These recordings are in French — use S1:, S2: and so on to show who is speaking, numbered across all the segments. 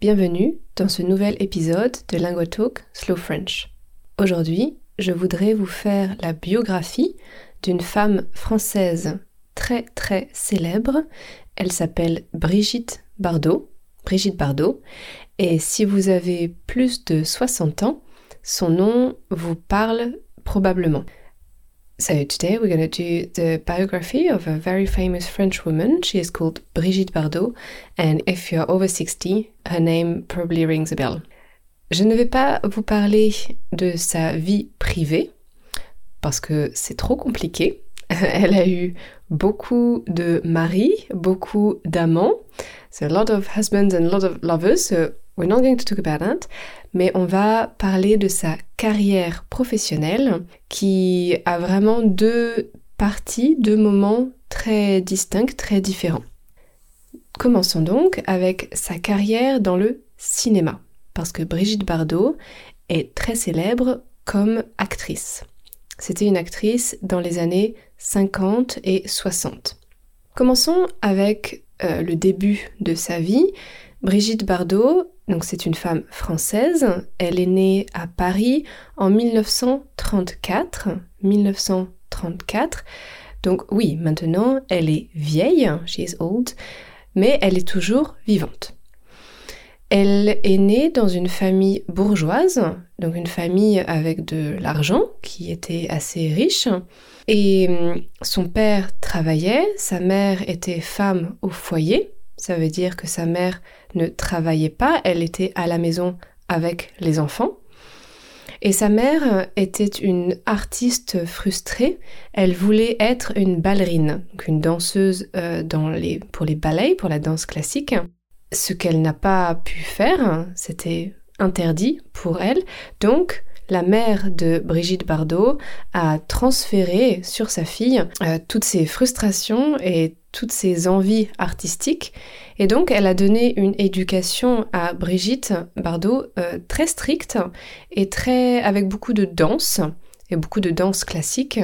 S1: Bienvenue dans ce nouvel épisode de LinguaTalk Slow French. Aujourd'hui, je voudrais vous faire la biographie d'une femme française très très célèbre. Elle s'appelle Brigitte Bardot. Brigitte Bardot. Et si vous avez plus de 60 ans, son nom vous parle probablement. So today we're going to do the biography of a very famous French woman. She is called Brigitte Bardot, and if you're over 60, her name probably rings a bell. Je ne vais pas vous parler de sa vie privée parce que c'est trop compliqué. Elle a eu beaucoup de maris, beaucoup d'amants. So a lot of husbands and a lot of lovers. We're not going to talk about that mais on va parler de sa carrière professionnelle qui a vraiment deux parties, deux moments très distincts, très différents. Commençons donc avec sa carrière dans le cinéma, parce que Brigitte Bardot est très célèbre comme actrice. C'était une actrice dans les années 50 et 60. Commençons avec euh, le début de sa vie. Brigitte Bardot donc c'est une femme française. Elle est née à Paris en 1934. 1934. Donc oui, maintenant elle est vieille, she is old, mais elle est toujours vivante. Elle est née dans une famille bourgeoise, donc une famille avec de l'argent, qui était assez riche. Et hum, son père travaillait, sa mère était femme au foyer, ça veut dire que sa mère ne travaillait pas, elle était à la maison avec les enfants. Et sa mère était une artiste frustrée. Elle voulait être une ballerine, donc une danseuse euh, dans les, pour les ballets, pour la danse classique. Ce qu'elle n'a pas pu faire, c'était interdit pour elle. Donc, la mère de Brigitte Bardot a transféré sur sa fille euh, toutes ses frustrations et toutes ses envies artistiques. Et donc, elle a donné une éducation à Brigitte Bardot euh, très stricte et très avec beaucoup de danse et beaucoup de danse classique.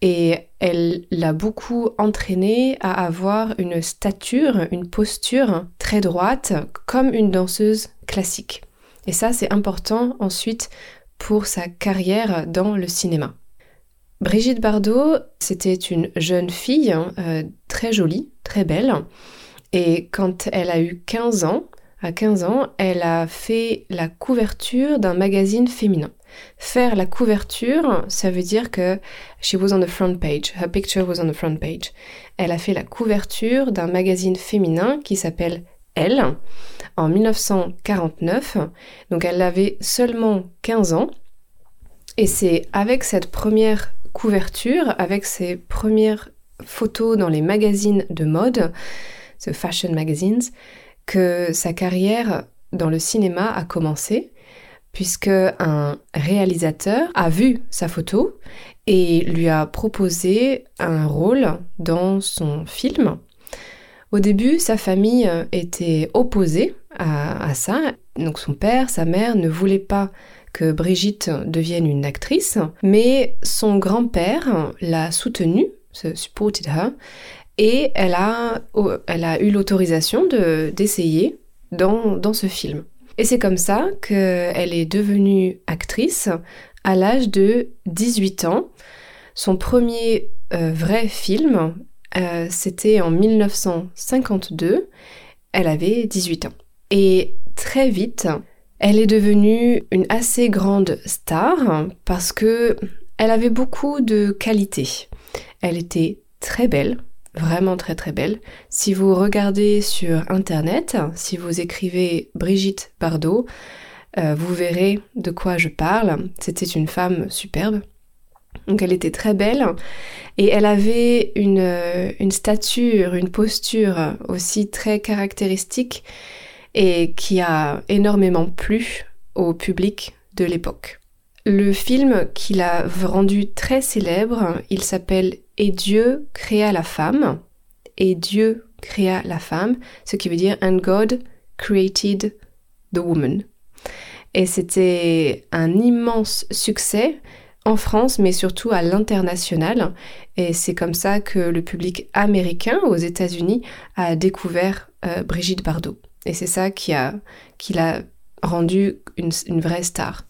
S1: Et elle l'a beaucoup entraînée à avoir une stature, une posture très droite, comme une danseuse classique. Et ça, c'est important ensuite pour sa carrière dans le cinéma. Brigitte Bardot, c'était une jeune fille hein, euh, très jolie, très belle. Et quand elle a eu 15 ans, à 15 ans, elle a fait la couverture d'un magazine féminin. Faire la couverture, ça veut dire que she was on the front page. Her picture was on the front page. Elle a fait la couverture d'un magazine féminin qui s'appelle Elle en 1949. Donc elle avait seulement 15 ans. Et c'est avec cette première couverture, avec ses premières photos dans les magazines de mode, ce fashion magazines, que sa carrière dans le cinéma a commencé, puisque un réalisateur a vu sa photo et lui a proposé un rôle dans son film. Au début, sa famille était opposée à, à ça. Donc son père, sa mère ne voulaient pas que Brigitte devienne une actrice, mais son grand-père l'a soutenue, supported her, et elle a, elle a eu l'autorisation d'essayer dans, dans ce film. Et c'est comme ça qu'elle est devenue actrice à l'âge de 18 ans. Son premier euh, vrai film, euh, c'était en 1952. Elle avait 18 ans. Et très vite, elle est devenue une assez grande star parce que elle avait beaucoup de qualités. Elle était très belle, vraiment très très belle. Si vous regardez sur internet, si vous écrivez Brigitte Bardot, euh, vous verrez de quoi je parle. C'était une femme superbe. Donc elle était très belle et elle avait une, une stature, une posture aussi très caractéristique et qui a énormément plu au public de l'époque. Le film qui l'a rendu très célèbre, il s'appelle Et Dieu créa la femme. Et Dieu créa la femme, ce qui veut dire And God created the woman. Et c'était un immense succès en France, mais surtout à l'international. Et c'est comme ça que le public américain aux États-Unis a découvert euh, Brigitte Bardot. Et c'est ça qui a, qui l'a rendu une, une vraie star.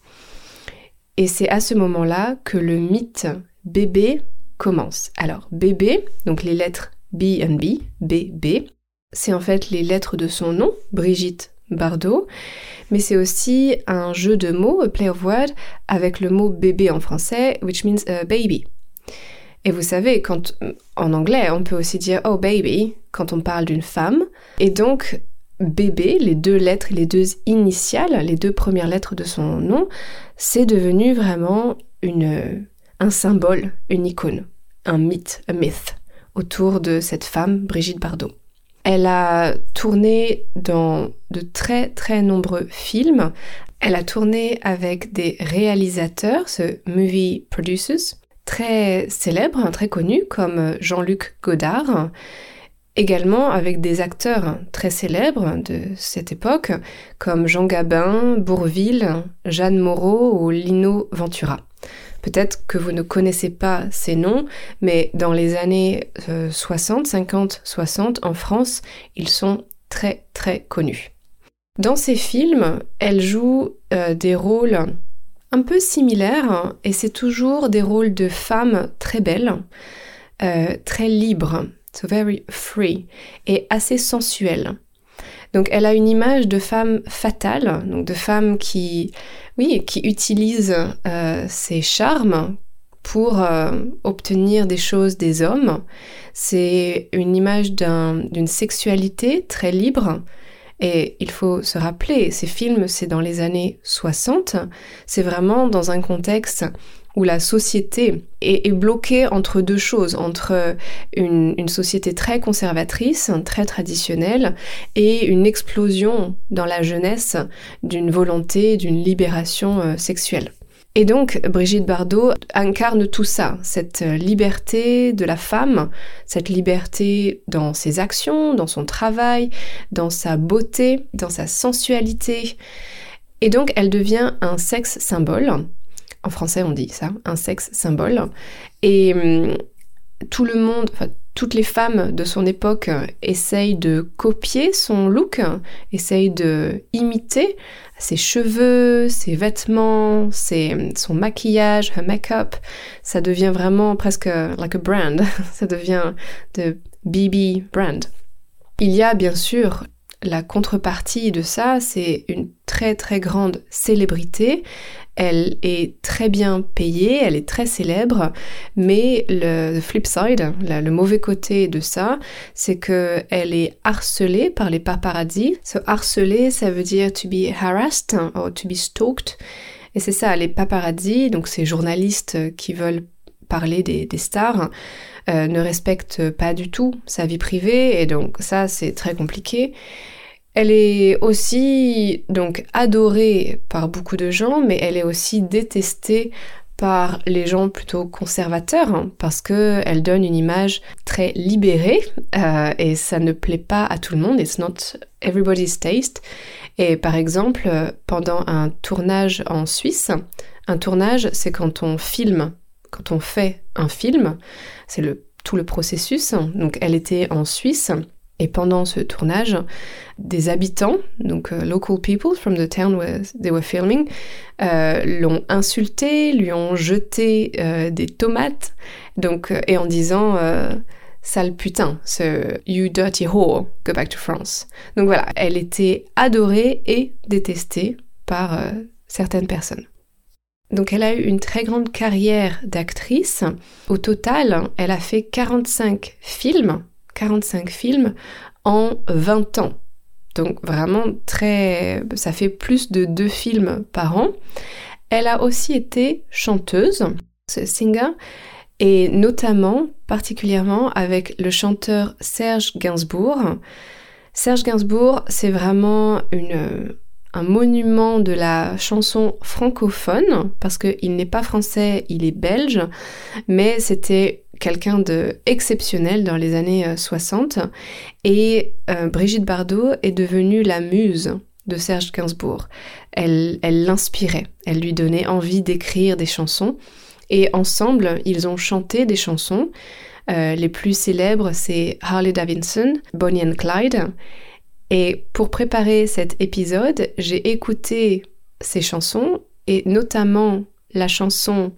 S1: Et c'est à ce moment-là que le mythe bébé commence. Alors, bébé, donc les lettres B and B, BB, c'est en fait les lettres de son nom, Brigitte Bardot, mais c'est aussi un jeu de mots, a play of words, avec le mot bébé en français, which means a baby. Et vous savez, quand en anglais, on peut aussi dire oh baby quand on parle d'une femme. Et donc bébé, les deux lettres, les deux initiales, les deux premières lettres de son nom, c'est devenu vraiment une, un symbole, une icône, un mythe, un myth autour de cette femme, Brigitte Bardot. Elle a tourné dans de très très nombreux films. Elle a tourné avec des réalisateurs, ce movie producers, très célèbres, très connus comme Jean-Luc Godard. Également avec des acteurs très célèbres de cette époque comme Jean Gabin, Bourville, Jeanne Moreau ou Lino Ventura. Peut-être que vous ne connaissez pas ces noms, mais dans les années 60, 50, 60, en France, ils sont très très connus. Dans ces films, elle joue euh, des rôles un peu similaires, et c'est toujours des rôles de femmes très belles, euh, très libres, so very free, et assez sensuelles. Donc elle a une image de femme fatale, donc de femme qui, oui, qui utilise euh, ses charmes pour euh, obtenir des choses des hommes. C'est une image d'une sexualité très libre. Et il faut se rappeler, ces films, c'est dans les années 60. C'est vraiment dans un contexte où la société est, bloquée entre deux choses, entre une, société très conservatrice, très traditionnelle, et une explosion dans la jeunesse d'une volonté, d'une libération euh, sexuelle. Et donc, Brigitte Bardot incarne tout ça, cette liberté de la femme, cette liberté dans ses actions, dans son travail, dans sa beauté, dans sa sensualité. Et donc, elle devient un sexe symbole en français on dit ça, un sexe symbole. Et hum, tout le monde, toutes les femmes de son époque essayent de copier son look, essayent de imiter ses cheveux, ses vêtements, son maquillage, her make-up. Ça devient vraiment presque like a brand. Ça devient de BB brand. Il y a bien sûr la contrepartie de ça, c'est une très très grande célébrité. Elle est très bien payée, elle est très célèbre, mais le, flip side, le, mauvais côté de ça, c'est que elle est harcelée par les paparazzi. Se harceler, ça veut dire to be harassed or to be stalked. Et c'est ça, les paparazzi, donc ces journalistes qui veulent parler des, stars, euh, ne respectent pas du tout sa vie privée, et donc ça, c'est très compliqué. Elle est aussi donc adorée par beaucoup de gens, mais elle est aussi détestée par les gens plutôt conservateurs hein, parce que elle donne une image très libérée euh, et ça ne plaît pas à tout le monde. It's not everybody's taste. Et par exemple, pendant un tournage en Suisse, un tournage, c'est quand on filme, quand on fait un film, c'est le tout le processus. Donc elle était en Suisse et pendant ce tournage, des habitants, donc uh, local people from the town where they were filming, euh, l'ont insulté, lui ont jeté euh, des tomates, donc euh, et en disant sale putain, ce you dirty whore, go back to France. Donc voilà, elle était adorée et détestée par certaines personnes. Donc elle a eu une très grande carrière d'actrice. Au total, elle a fait 45 films 45 films en 20 ans. Donc vraiment très... ça fait plus de deux films par an. Elle a aussi été chanteuse, ce singer, et notamment, particulièrement avec le chanteur Serge Gainsbourg. Serge Gainsbourg, c'est vraiment une, un monument de la chanson francophone, parce qu'il n'est pas français, il est belge, mais c'était quelqu'un de exceptionnel dans les années 60. Euh, Et euh, Brigitte Bardot est devenue la muse de Serge Gainsbourg. Elle l'inspirait, elle, lui donnait envie d'écrire des chansons. Et ensemble, ils ont chanté des chansons. Euh, les plus célèbres, c'est Harley Davidson, Bonnie and Clyde. Et pour préparer cet épisode, j'ai écouté ces chansons et notamment la chanson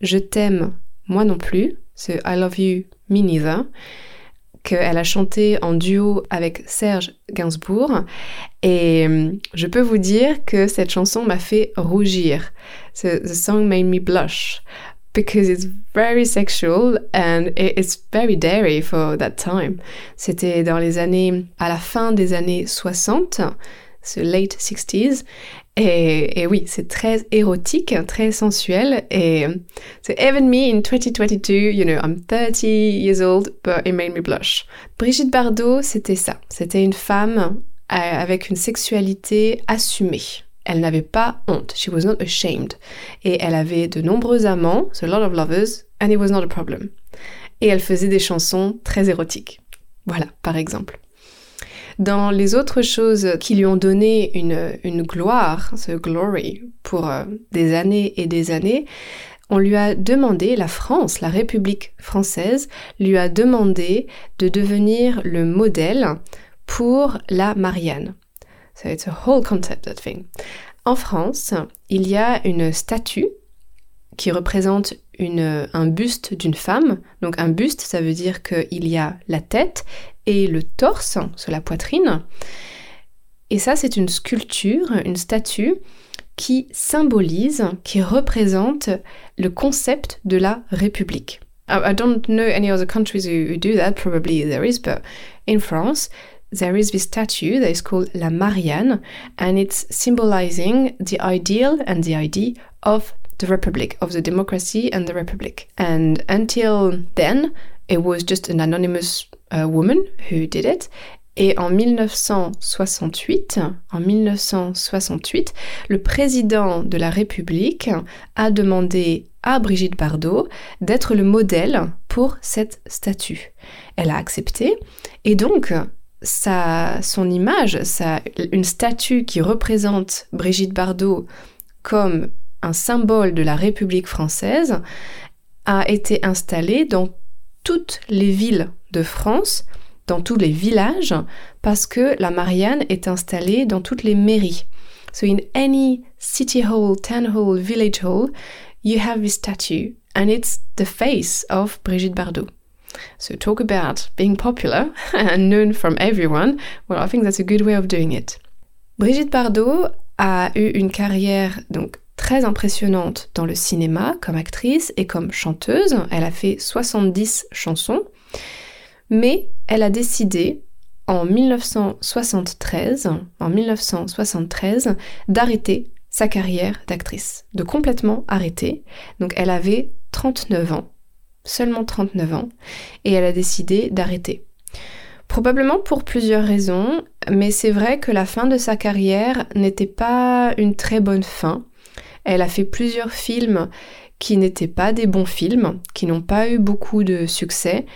S1: Je t'aime, moi non plus, ce I Love You, Me Neither, qu'elle a chanté en duo avec Serge Gainsbourg. Et euh, je peux vous dire que cette chanson m'a fait rougir. The song made me blush because it's very sexual and it's very dairy for that time. C'était dans les années, à la fin des années 60, ce late 60s. Et, oui, c'est très érotique, très sensuel. Et so even me in 2022, you know, I'm 30 years old, but it made me blush. Brigitte Bardot, c'était ça. C'était une femme euh, avec une sexualité assumée. Elle n'avait pas honte. She was not ashamed. Et elle avait de nombreux amants, so a lot of lovers, and it was not a problem. Et elle faisait des chansons très érotiques. Voilà, par exemple. Dans les autres choses qui lui ont donné une, une gloire, ce glory, pour euh, des années et des années, on lui a demandé, la France, la République française, lui a demandé de devenir le modèle pour la Marianne. So it's a whole concept, that thing. En France, il y a une statue qui représente une, un buste d'une femme. Donc un buste, ça veut dire qu'il y a la tête et le torse sur la poitrine. Et ça, c'est une sculpture, une statue qui symbolise, qui représente le concept de la République. I don't know any other countries who do that, probably there is, but in France, there is this statue that is called La Marianne, and it's symbolizing the ideal and the idea of the Republic, of the democracy and the Republic. And until then, it was just an anonymous uh, woman who did it. Et en 1968, en 1968, le président de la République a demandé à Brigitte Bardot d'être le modèle pour cette statue. Elle a accepté et donc sa, son image, sa, une statue qui représente Brigitte Bardot comme un symbole de la République française, a été installée dans toutes les villes de France, dans tous les villages, parce que la Marianne est installée dans toutes les mairies. So in any city hall, town hall, village hall, you have this statue, and it's the face of Brigitte Bardot. So talk about being popular and known from everyone. Well, I think that's a good way of doing it. Brigitte Bardot a eu une carrière donc très impressionnante dans le cinéma comme actrice et comme chanteuse. Elle a fait 70 chansons, mais elle a décidé en 1973, en 1973, d'arrêter sa carrière d'actrice, de complètement arrêter. Donc elle avait 39 ans, seulement 39 ans, et elle a décidé d'arrêter. Probablement pour plusieurs raisons, mais c'est vrai que la fin de sa carrière n'était pas une très bonne fin. Elle a fait plusieurs films qui n'étaient pas des bons films, qui n'ont pas eu beaucoup de succès,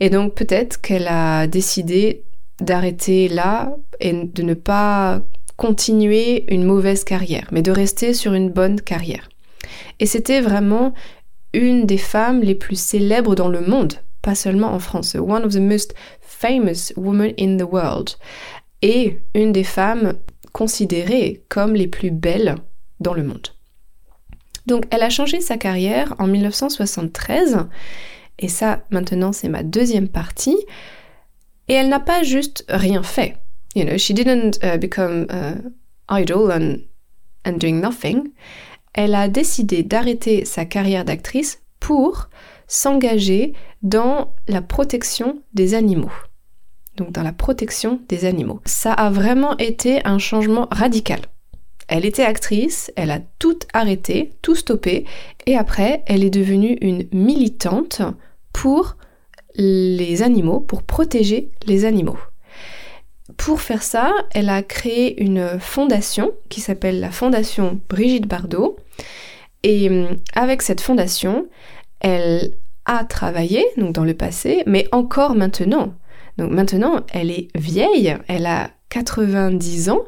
S1: et donc peut-être qu'elle a décidé d'arrêter là et de ne pas continuer une mauvaise carrière, mais de rester sur une bonne carrière. Et c'était vraiment une des femmes les plus célèbres dans le monde, pas seulement en France. One of the most famous women in the world. Et une des femmes considérées comme les plus belles dans le monde. Donc elle a changé sa carrière en 1973, et ça maintenant c'est ma deuxième partie, et elle n'a pas juste rien fait. You know, she didn't uh, become uh, and, and doing nothing. Elle a décidé d'arrêter sa carrière d'actrice pour s'engager dans la protection des animaux. Donc dans la protection des animaux. Ça a vraiment été un changement radical. Elle était actrice, elle a tout arrêté, tout stoppé, et après, elle est devenue une militante pour les animaux, pour protéger les animaux. pour faire ça, elle a créé une fondation qui s'appelle la Fondation Brigitte Bardot. Et hum, avec cette fondation, elle a travaillé, donc dans le passé, mais encore maintenant. Donc maintenant, elle est vieille, elle a 90 ans,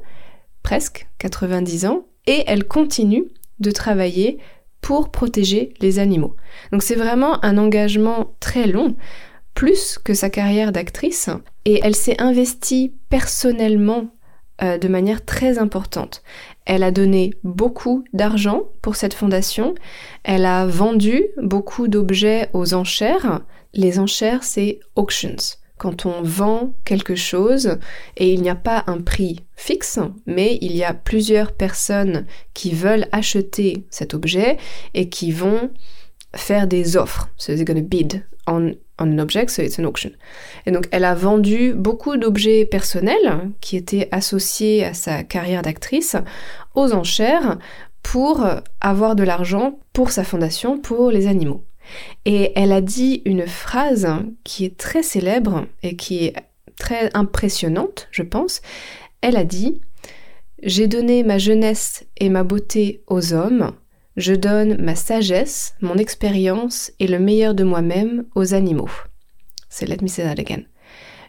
S1: presque 90 ans, et elle continue de travailler pour protéger les animaux. Donc c'est vraiment un engagement très long, plus que sa carrière d'actrice, et elle s'est investie personnellement euh, de manière très importante. Elle a donné beaucoup d'argent pour cette fondation, elle a vendu beaucoup d'objets aux enchères. Les enchères, c'est auctions quand on vend quelque chose et il n'y a pas un prix fixe, mais il y a plusieurs personnes qui veulent acheter cet objet et qui vont faire des offres. So they're going to bid on, an object, so it's an auction. Et donc elle a vendu beaucoup d'objets personnels qui étaient associés à sa carrière d'actrice aux enchères pour avoir de l'argent pour sa fondation pour les animaux. Et elle a dit une phrase qui est très célèbre et qui est très impressionnante, je pense. Elle a dit J'ai donné ma jeunesse et ma beauté aux hommes, je donne ma sagesse, mon expérience et le meilleur de moi-même aux animaux. C'est Let me say that again.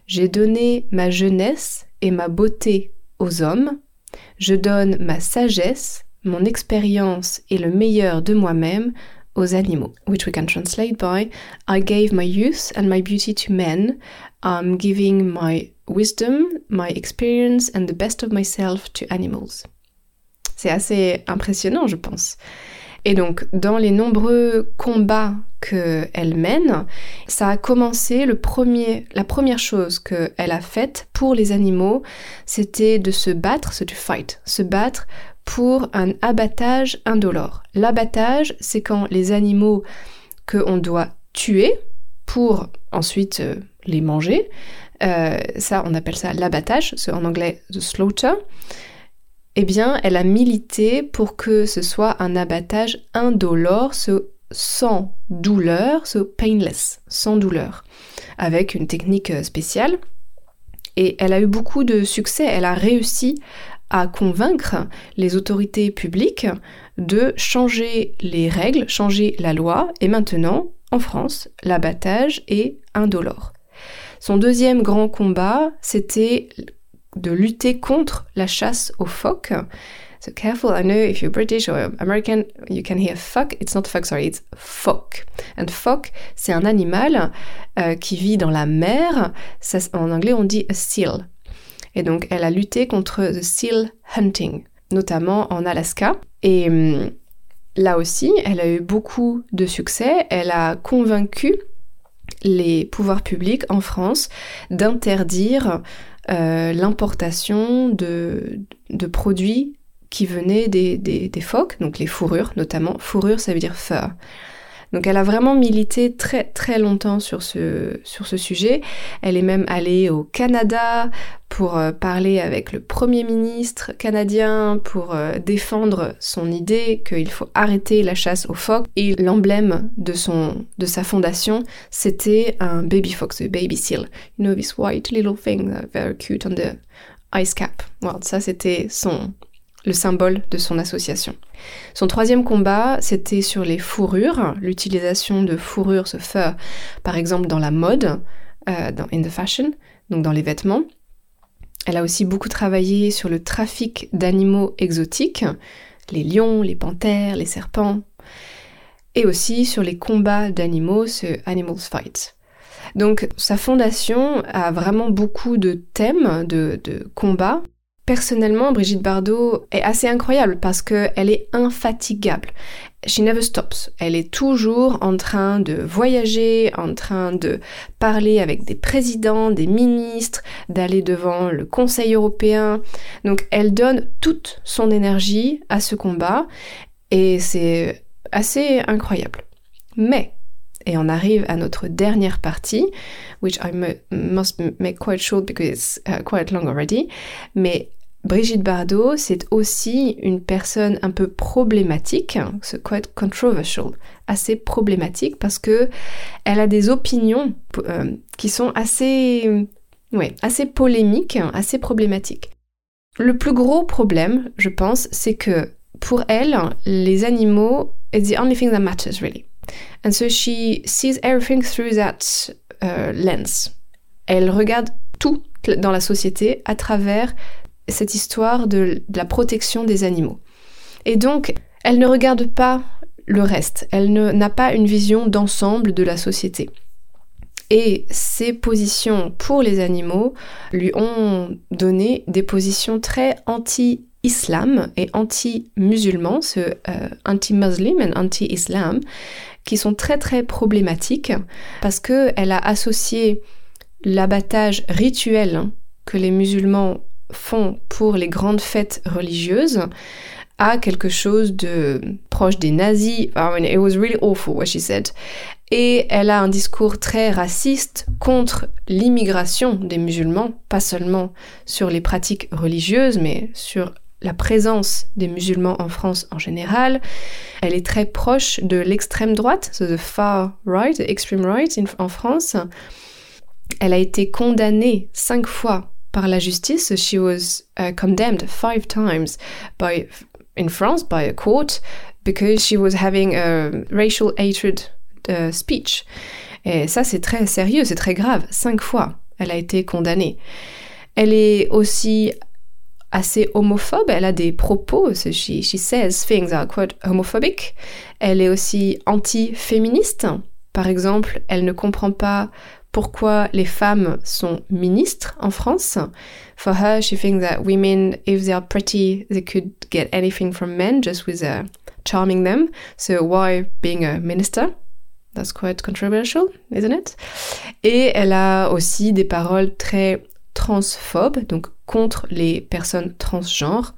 S1: J'ai donné ma jeunesse et ma beauté aux hommes, je donne ma sagesse, mon expérience et le meilleur de moi-même aux animaux, which we can translate by I gave my youth and my beauty to men, I'm giving my wisdom, my experience and the best of myself to animals. C'est assez impressionnant, je pense. Et donc, dans les nombreux combats qu'elle mène, ça a commencé, le premier, la première chose qu'elle a faite pour les animaux, c'était de se battre, se to fight, se battre pour un abattage indolore. L'abattage, c'est quand les animaux qu'on doit tuer pour ensuite euh, les manger, euh, ça on appelle ça l'abattage, en anglais the slaughter, eh bien elle a milité pour que ce soit un abattage indolore, sans douleur, so painless, sans douleur, avec une technique euh, spéciale. Et elle a eu beaucoup de succès, elle a réussi à convaincre les autorités publiques de changer les règles, changer la loi, et maintenant, en France, l'abattage est indolore. Son deuxième grand combat, c'était de lutter contre la chasse aux phoques. So careful, I know if you're British or American, you can hear fuck. It's not fuck, sorry, it's phoque. And phoque, c'est un animal euh, qui vit dans la mer. En anglais, on dit a seal. Et donc, elle a lutté contre the seal hunting, notamment en Alaska. Et hum, là aussi, elle a eu beaucoup de succès. Elle a convaincu les pouvoirs publics en France d'interdire euh, l'importation de, produits qui venaient des, phoques, donc les fourrures notamment. Fourrure, ça veut dire fur. Donc elle a vraiment milité très très longtemps sur ce, sujet. Elle est même allée au Canada pour euh, parler avec le Premier ministre canadien pour euh, défendre son idée qu'il faut arrêter la chasse aux phoques. Et l'emblème de, sa fondation, c'était un baby fox, un baby seal. You know this white little thing, very cute on the ice cap. Well, ça c'était son le symbole de son association. Son troisième combat, c'était sur les fourrures, l'utilisation de fourrures, ce fur, par exemple dans la mode, euh, dans, in the fashion, donc dans les vêtements. Elle a aussi beaucoup travaillé sur le trafic d'animaux exotiques, les lions, les panthères, les serpents, et aussi sur les combats d'animaux, ce Animals Fight. Donc sa fondation a vraiment beaucoup de thèmes de, de combats Personnellement, Brigitte Bardot est assez incroyable parce qu'elle est infatigable. She never stops. Elle est toujours en train de voyager, en train de parler avec des présidents, des ministres, d'aller devant le Conseil européen. Donc elle donne toute son énergie à ce combat et c'est assez incroyable. Mais, et on arrive à notre dernière partie, which I must make quite short because it's uh, quite long already, mais Brigitte Bardot, c'est aussi une personne un peu problématique, c'est quite controversial, assez problématique parce que elle a des opinions euh, qui sont assez Oui, assez polémique, assez problématique. Le plus gros problème, je pense, c'est que pour elle, les animaux, it's the only thing that matters really. And so she sees everything through that uh, lens. Elle regarde tout dans la société à travers cette histoire de, la protection des animaux. Et donc, elle ne regarde pas le reste. Elle n'a pas une vision d'ensemble de la société. Et ses positions pour les animaux lui ont donné des positions très anti-islam et anti-musulman, ce euh, anti-muslim et anti-islam, qui sont très très problématiques parce qu'elle a associé l'abattage rituel que les musulmans font pour les grandes fêtes religieuses à quelque chose de proche des nazis. I mean, it was really awful what she said. Et elle a un discours très raciste contre l'immigration des musulmans, pas seulement sur les pratiques religieuses, mais sur la présence des musulmans en France en général. Elle est très proche de l'extrême droite, the far right, the extreme right en France. Elle a été condamnée cinq fois par la justice. She was uh, condemned five times by in France by a court because she was having a racial hatred uh, speech. Et ça, c'est très sérieux, c'est très grave. Cinq fois, elle a été condamnée. Elle est aussi assez homophobe. Elle a des propos. She, she says things are quite homophobic. Elle est aussi anti-féministe. Par exemple, elle ne comprend pas pourquoi les femmes sont ministres en France. For her, she thinks that women, if they are pretty, they could get anything from men just with uh, charming them. So why being a minister? That's quite controversial, isn't it? Et elle a aussi des paroles très transphobes, donc contre les personnes transgenres.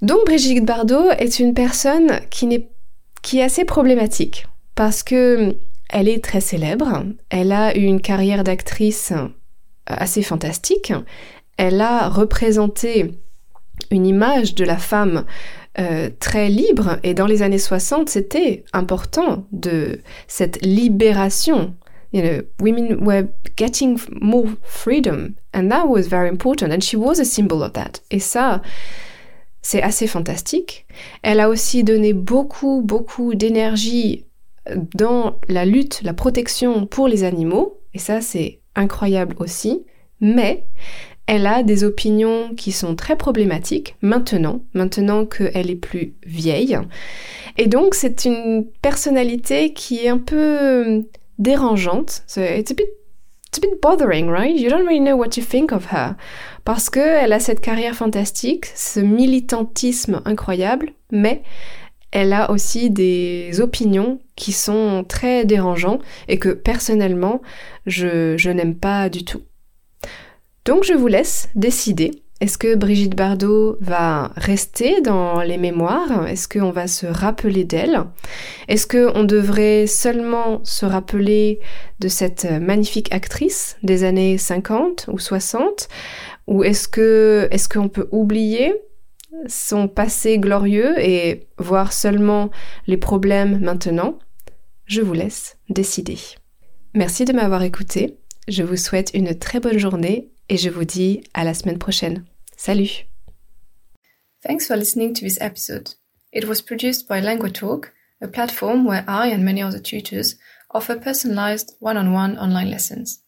S1: Donc Brigitte Bardot est une personne qui, qui est assez problématique parce que elle est très célèbre, elle a eu une carrière d'actrice euh, assez fantastique, elle a représenté une image de la femme euh, très libre. Et dans les années 60 c'était important de cette libération. You know women were getting more freedom and that was very important and she was a symbol of that. Et ça c'est assez fantastique. Elle a aussi donné beaucoup beaucoup d'énergie dans la lutte, la protection pour les animaux, et ça c'est incroyable aussi, mais elle a des opinions qui sont très problématiques maintenant, maintenant qu'elle est plus vieille. Et donc c'est une personnalité qui est un peu dérangeante. it's a bit it's a bit bothering, right? You don't really know what to think of her. Parce qu'elle a cette carrière fantastique, ce militantisme incroyable, mais elle a aussi des opinions qui sont très dérangeants et que personnellement, je, n'aime pas du tout. Donc je vous laisse décider. Est-ce que Brigitte Bardot va rester dans les mémoires? Est-ce qu'on va se rappeler d'elle? Est-ce qu'on devrait seulement se rappeler de cette magnifique actrice des années 50 ou 60 Ou est-ce qu'on peut oublier son passé glorieux et voir seulement les problèmes maintenant, je vous laisse décider. Merci de m'avoir écouté, je vous souhaite une très bonne journée et je vous dis à la semaine prochaine. Salut
S2: Thanks for listening to this episode. It was produced by LanguaTalk, a platform where I and many other tutors offer personalized one-on-one online lessons.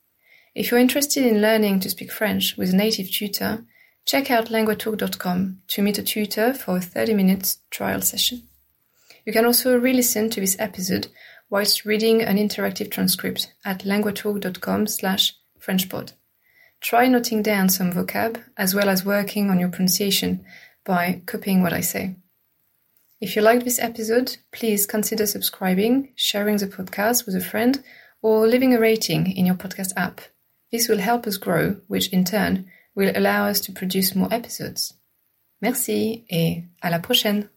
S2: If you're interested in learning to speak French with a native tutor, Check out languatalk.com to meet a tutor for a 30 minute trial session. You can also re-listen to this episode whilst reading an interactive transcript at languatalk.com slash frenchpod. Try noting down some vocab as well as working on your pronunciation by copying what I say. If you liked this episode, please consider subscribing, sharing the podcast with a friend, or leaving a rating in your podcast app. This will help us grow, which in turn will allow us to produce more episodes. Merci et à la prochaine!